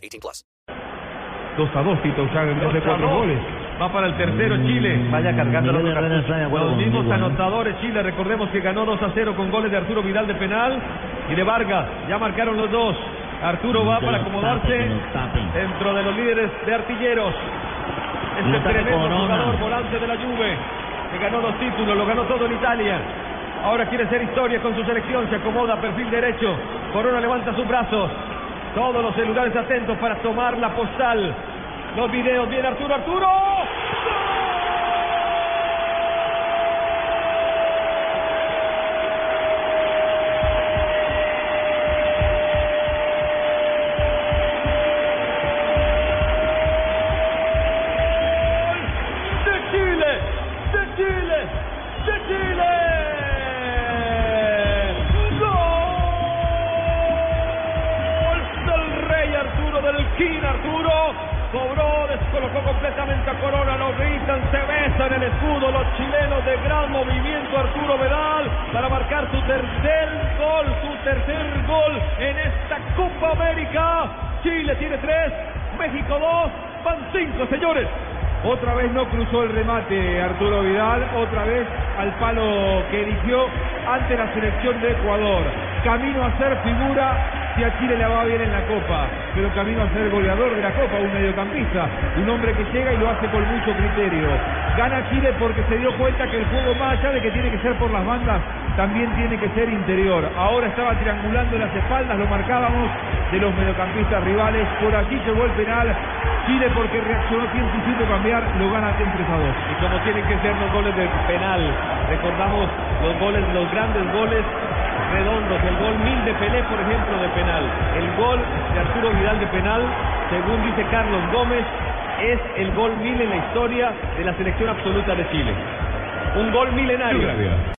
18 plus. 2 a 2, Tito Ushaga en 2 de 4 goles. Va para el tercero Chile. Vaya cargando los, los, los mismos ¿eh? anotadores Chile. Recordemos que ganó 2 a 0 con goles de Arturo Vidal de penal y de Vargas. Ya marcaron los dos. Arturo va para acomodarse dentro de los líderes de artilleros. Este tremendo jugador volante de la Juve que ganó dos títulos, lo ganó todo en Italia. Ahora quiere hacer historia con su selección, se acomoda perfil derecho. Corona levanta sus brazos. Todos los celulares atentos para tomar la postal. Los videos, viene Arturo, Arturo. Arturo cobró, descolocó completamente a Corona, lo gritan, se besan el escudo los chilenos de gran movimiento Arturo Vedal para marcar su tercer gol, su tercer gol en esta Copa América. Chile tiene tres, México dos, van cinco señores. Otra vez no cruzó el remate Arturo Vidal, otra vez al palo que eligió ante la selección de Ecuador. Camino a ser figura si a Chile le va bien en la Copa, pero camino a ser goleador de la Copa, un mediocampista, un hombre que llega y lo hace con mucho criterio. Gana Chile porque se dio cuenta que el juego más allá de que tiene que ser por las bandas, también tiene que ser interior. Ahora estaba triangulando las espaldas, lo marcábamos de los mediocampistas rivales. Por aquí llegó el penal. Chile porque reaccionó tiempo y cambiar, lo gana en 3 a 2. Y como tienen que ser los goles del penal, recordamos los goles, los grandes goles redondos, el gol mil de Pelé, por ejemplo, de penal. El gol de Arturo Vidal de penal, según dice Carlos Gómez, es el gol mil en la historia de la selección absoluta de Chile. Un gol milenario.